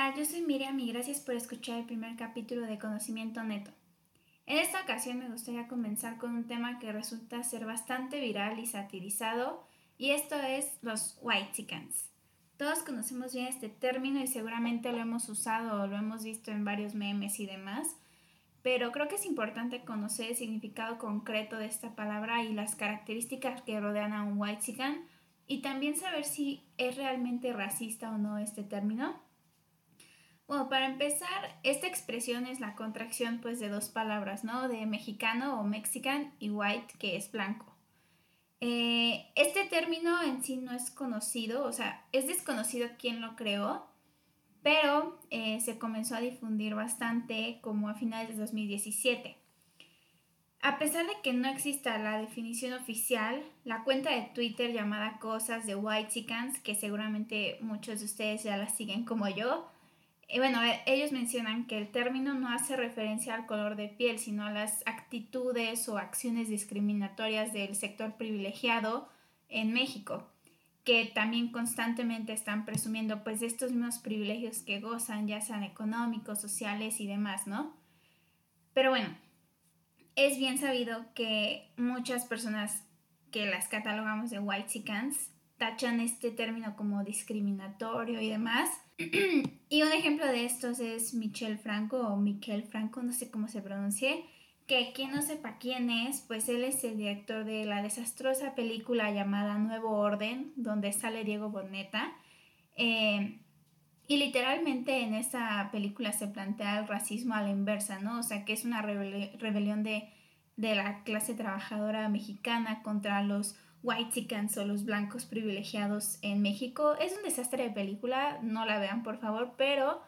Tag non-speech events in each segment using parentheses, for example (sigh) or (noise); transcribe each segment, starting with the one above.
Hola, yo soy Miriam y gracias por escuchar el primer capítulo de Conocimiento Neto. En esta ocasión me gustaría comenzar con un tema que resulta ser bastante viral y satirizado, y esto es los white chickens. Todos conocemos bien este término y seguramente lo hemos usado o lo hemos visto en varios memes y demás, pero creo que es importante conocer el significado concreto de esta palabra y las características que rodean a un white chicken y también saber si es realmente racista o no este término. Bueno, para empezar, esta expresión es la contracción pues de dos palabras, ¿no? De mexicano o mexican y white, que es blanco. Eh, este término en sí no es conocido, o sea, es desconocido quién lo creó, pero eh, se comenzó a difundir bastante como a finales de 2017. A pesar de que no exista la definición oficial, la cuenta de Twitter llamada Cosas de White Chickens, que seguramente muchos de ustedes ya la siguen como yo, bueno, e, ellos mencionan que el término no hace referencia al color de piel, sino a las actitudes o acciones discriminatorias del sector privilegiado en México, que también constantemente están presumiendo pues estos mismos privilegios que gozan, ya sean económicos, sociales y demás, ¿no? Pero bueno, es bien sabido que muchas personas que las catalogamos de white chickens tachan este término como discriminatorio y demás. (clears throat) y un ejemplo de estos es Michel Franco o Miquel Franco, no sé cómo se pronuncie, que quien no sepa quién es, pues él es el director de la desastrosa película llamada Nuevo Orden, donde sale Diego Boneta. Eh, y literalmente en esa película se plantea el racismo a la inversa, ¿no? O sea, que es una rebelión de, de la clase trabajadora mexicana contra los white chickens o los blancos privilegiados en México. Es un desastre de película, no la vean por favor, pero,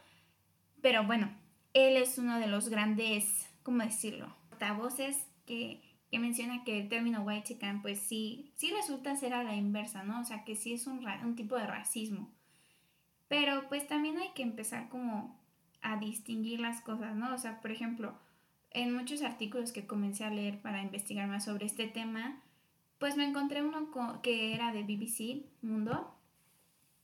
pero bueno, él es uno de los grandes, ¿cómo decirlo? Portavoces que, que menciona que el término white chicken pues sí, sí resulta ser a la inversa, ¿no? O sea que sí es un, un tipo de racismo. Pero pues también hay que empezar como a distinguir las cosas, ¿no? O sea, por ejemplo, en muchos artículos que comencé a leer para investigar más sobre este tema, pues me encontré uno que era de BBC Mundo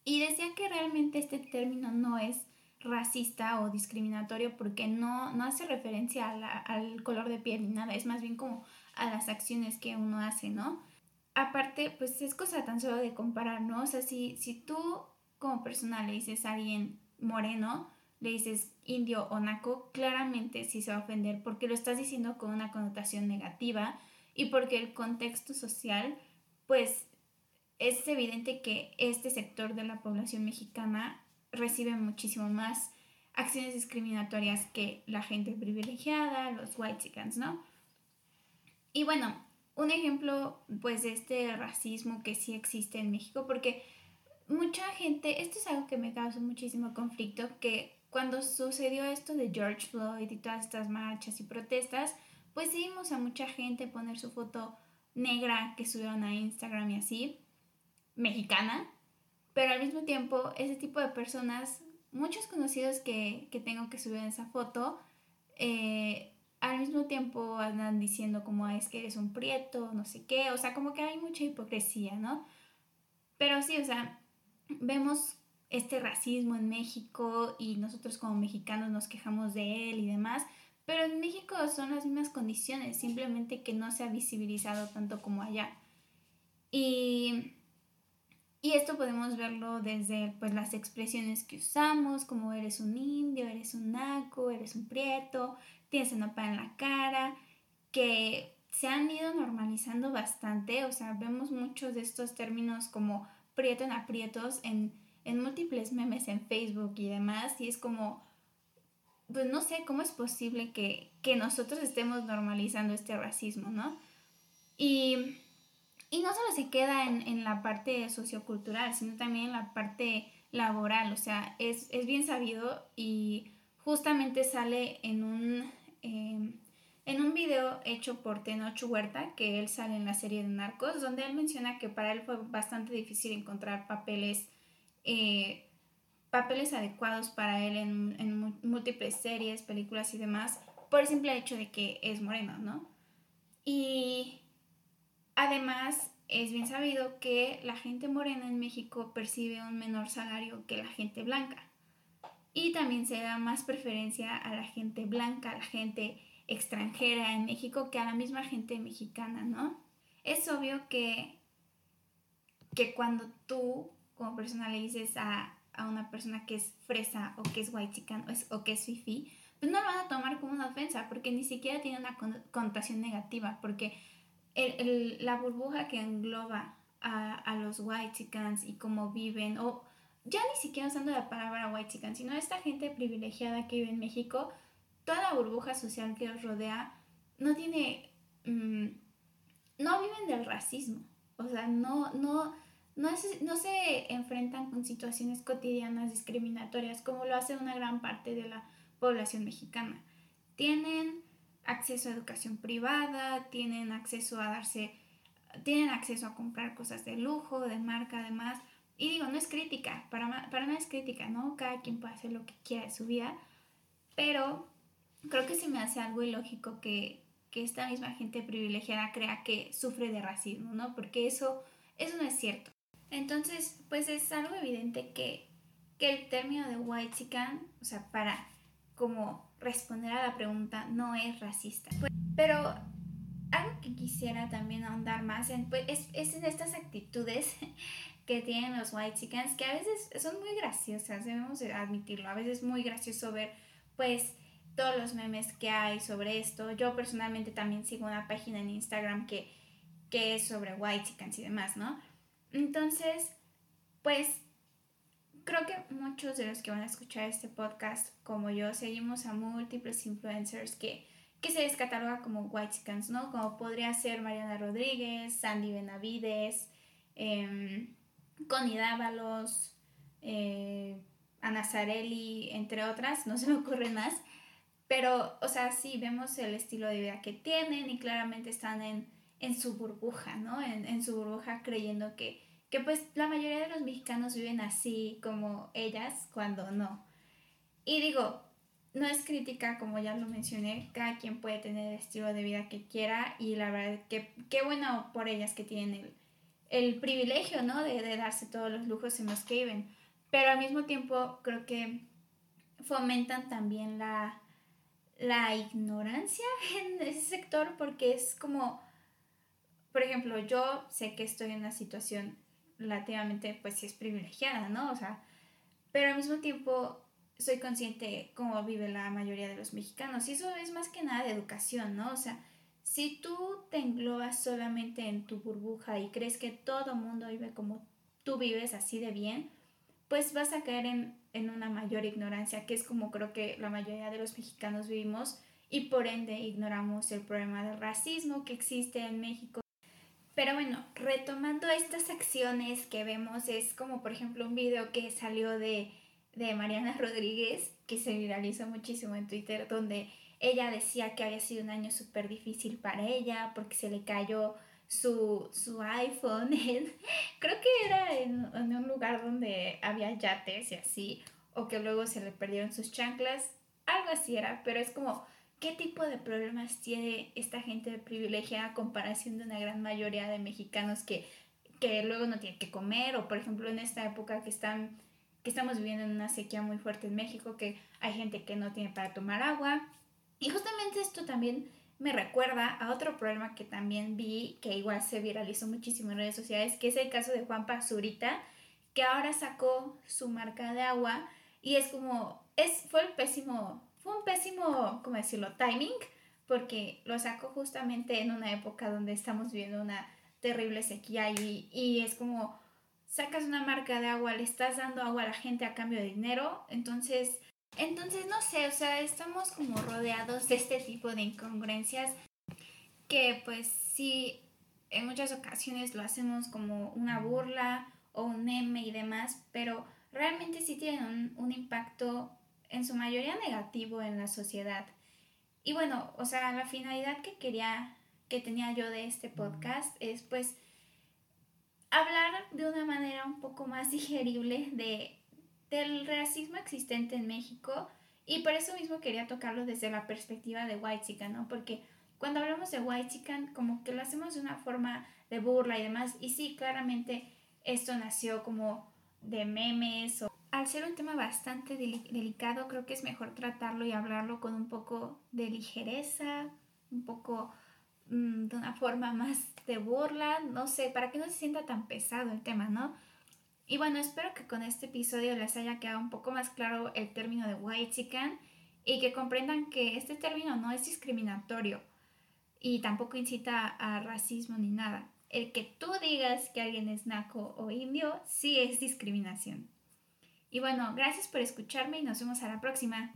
y decía que realmente este término no es racista o discriminatorio porque no, no hace referencia al color de piel ni nada, es más bien como a las acciones que uno hace, ¿no? Aparte, pues es cosa tan solo de comparar, ¿no? O sea, si, si tú como persona le dices a alguien moreno, le dices indio o naco, claramente sí se va a ofender porque lo estás diciendo con una connotación negativa y porque el contexto social, pues es evidente que este sector de la población mexicana recibe muchísimo más acciones discriminatorias que la gente privilegiada, los white chickens, ¿no? Y bueno, un ejemplo pues de este racismo que sí existe en México, porque mucha gente, esto es algo que me causa muchísimo conflicto, que cuando sucedió esto de George Floyd y todas estas marchas y protestas, pues sí vimos a mucha gente poner su foto negra que subieron a Instagram y así, mexicana, pero al mismo tiempo ese tipo de personas, muchos conocidos que, tengo que subir esa foto, eh, al mismo tiempo andan diciendo como es que eres un prieto, no sé qué, o sea, como que hay mucha hipocresía, ¿no? Pero sí, o sea, vemos este racismo en México y nosotros como mexicanos nos quejamos de él y demás, pero en México son las mismas condiciones, simplemente que no se ha visibilizado tanto como allá. Y, y esto podemos verlo desde pues, las expresiones que usamos, como eres un indio, eres un naco, eres un prieto, tienes una en la cara, que se han ido normalizando bastante, o sea, vemos muchos de estos términos como prieto en aprietos en, en múltiples memes en Facebook y demás, y es como pues no sé cómo es posible que, nosotros estemos normalizando este racismo, ¿no? Y, no solo se queda en, la parte sociocultural, sino también en la parte laboral, o sea, es, bien sabido y justamente sale en un, em, en un video hecho por Tenoch Huerta, que él sale en la serie de Narcos, donde él menciona que para él fue bastante difícil encontrar papeles eh, papeles adecuados para él en, múltiples series, películas y demás, por el simple hecho de que es moreno, ¿no? Y además es bien sabido que la gente morena en México percibe un menor salario que la gente blanca. y también se da más preferencia a la gente blanca, a la gente extranjera en México que a la misma gente mexicana, ¿no? Es obvio que, que cuando tú como persona le dices a, una persona que es fresa o que es white chican o, o que es fifi, pues no lo van a tomar como una ofensa porque ni siquiera tiene una connotación negativa, porque el, la burbuja que engloba a, a los white chicans y cómo viven, o ya ni siquiera usando la palabra white chican, sino esta gente privilegiada que vive en México, toda la burbuja social que los rodea no tiene, mm, no viven del racismo, o sea, no, no, no, no se enfrentan con situaciones cotidianas discriminatorias como lo hace una gran parte de la población mexicana. Tienen acceso a educación privada, tienen acceso a darse, tienen acceso a comprar cosas de lujo, de marca, además. Y digo, no es crítica, para, para nada es crítica, ¿no? Cada quien puede hacer lo que quiera de su vida, pero creo que se me hace algo ilógico que, que esta misma gente privilegiada crea que sufre de racismo, ¿no? Porque eso, eso no es cierto. Entonces, pues es algo evidente que, que el término de white chican, o sea, para como responder a la pregunta, no es racista. Pues, pero algo que quisiera también ahondar más en, pues, es, es, en estas actitudes (laughs) que tienen los white chickens, que a veces son muy graciosas, debemos admitirlo, a veces es muy gracioso ver, pues, todos los memes que hay sobre esto. Yo personalmente también sigo una página en Instagram que, que es sobre white chickens y demás, ¿no? Entonces, pues creo que muchos de los que van a escuchar este podcast, como yo, seguimos a múltiples influencers que, que se les cataloga como white chickens, ¿no? Como podría ser Mariana Rodríguez, Sandy Benavides, eh, Connie Dávalos, eh, entre otras, no se me ocurre más. Pero, o sea, sí, vemos el estilo de vida que tienen y claramente están en, en su burbuja, ¿no? En, en su burbuja creyendo que que pues la mayoría de los mexicanos viven así como ellas cuando no. Y digo, no es crítica como ya lo mencioné, cada quien puede tener el estilo de vida que quiera y la verdad que qué bueno por ellas que tienen el, privilegio, ¿no? De, de, darse todos los lujos en los que viven. Pero al mismo tiempo creo que fomentan también la, la ignorancia (laughs) en ese sector porque es como, por ejemplo, yo sé que estoy en una situación relativamente, pues sí es privilegiada, ¿no? O sea, pero al mismo tiempo soy consciente cómo vive la mayoría de los mexicanos y eso es más que nada de educación, ¿no? O sea, si tú te englobas solamente en tu burbuja y crees que todo mundo vive como tú vives así de bien, pues vas a caer en, en una mayor ignorancia, que es como creo que la mayoría de los mexicanos vivimos y por ende ignoramos el problema del racismo que existe en México pero bueno, retomando estas acciones que vemos, es como por ejemplo un video que salió de, Mariana Rodríguez, que se viralizó muchísimo en Twitter, donde ella decía que había sido un año súper difícil para ella porque se le cayó su, iPhone. (laughs) creo que era en, en, un lugar donde había yates y así, o que luego se le perdieron sus chanclas, algo así era, pero es como ¿Qué tipo de problemas tiene esta gente privilegiada a comparación de una gran mayoría de mexicanos que, que luego no tienen que comer? O por ejemplo en esta época que, están, que estamos viviendo en una sequía muy fuerte en México, que hay gente que no tiene para tomar agua. Y justamente esto también me recuerda a otro problema que también vi, que igual se viralizó muchísimo en redes sociales, que es el caso de Juan Pazurita, que ahora sacó su marca de agua y es como, es, fue el pésimo un pésimo, ¿cómo decirlo?, timing, porque lo sacó justamente en una época donde estamos viviendo una terrible sequía y, es como sacas una marca de agua, le estás dando agua a la gente a cambio de dinero, entonces, entonces no sé, o sea, estamos como rodeados de este tipo de incongruencias que pues sí, en muchas ocasiones lo hacemos como una burla o un meme y demás, pero realmente sí tienen un impacto en su mayoría negativo en la sociedad. Y bueno, o sea, la finalidad que quería, que tenía yo de este podcast es pues hablar de una manera un poco más (laughs) digerible de, del racismo existente en México y por eso mismo quería tocarlo desde la perspectiva de White Chicken, ¿no? Porque cuando hablamos de White Chicken como que lo hacemos de una forma de burla y demás y sí, claramente esto nació como de memes o al ser un tema bastante delicado, creo que es mejor tratarlo y hablarlo con un poco de ligereza, un poco mm, de una forma más de burla, no sé, para que no se sienta tan pesado el tema, ¿no? Y bueno, espero que con este episodio les haya quedado un poco más claro el término de white chicken y que comprendan que este término no es discriminatorio y tampoco incita a racismo ni nada. El que tú digas que alguien es naco o indio sí es discriminación. Y bueno, gracias por escucharme y nos vemos a la próxima.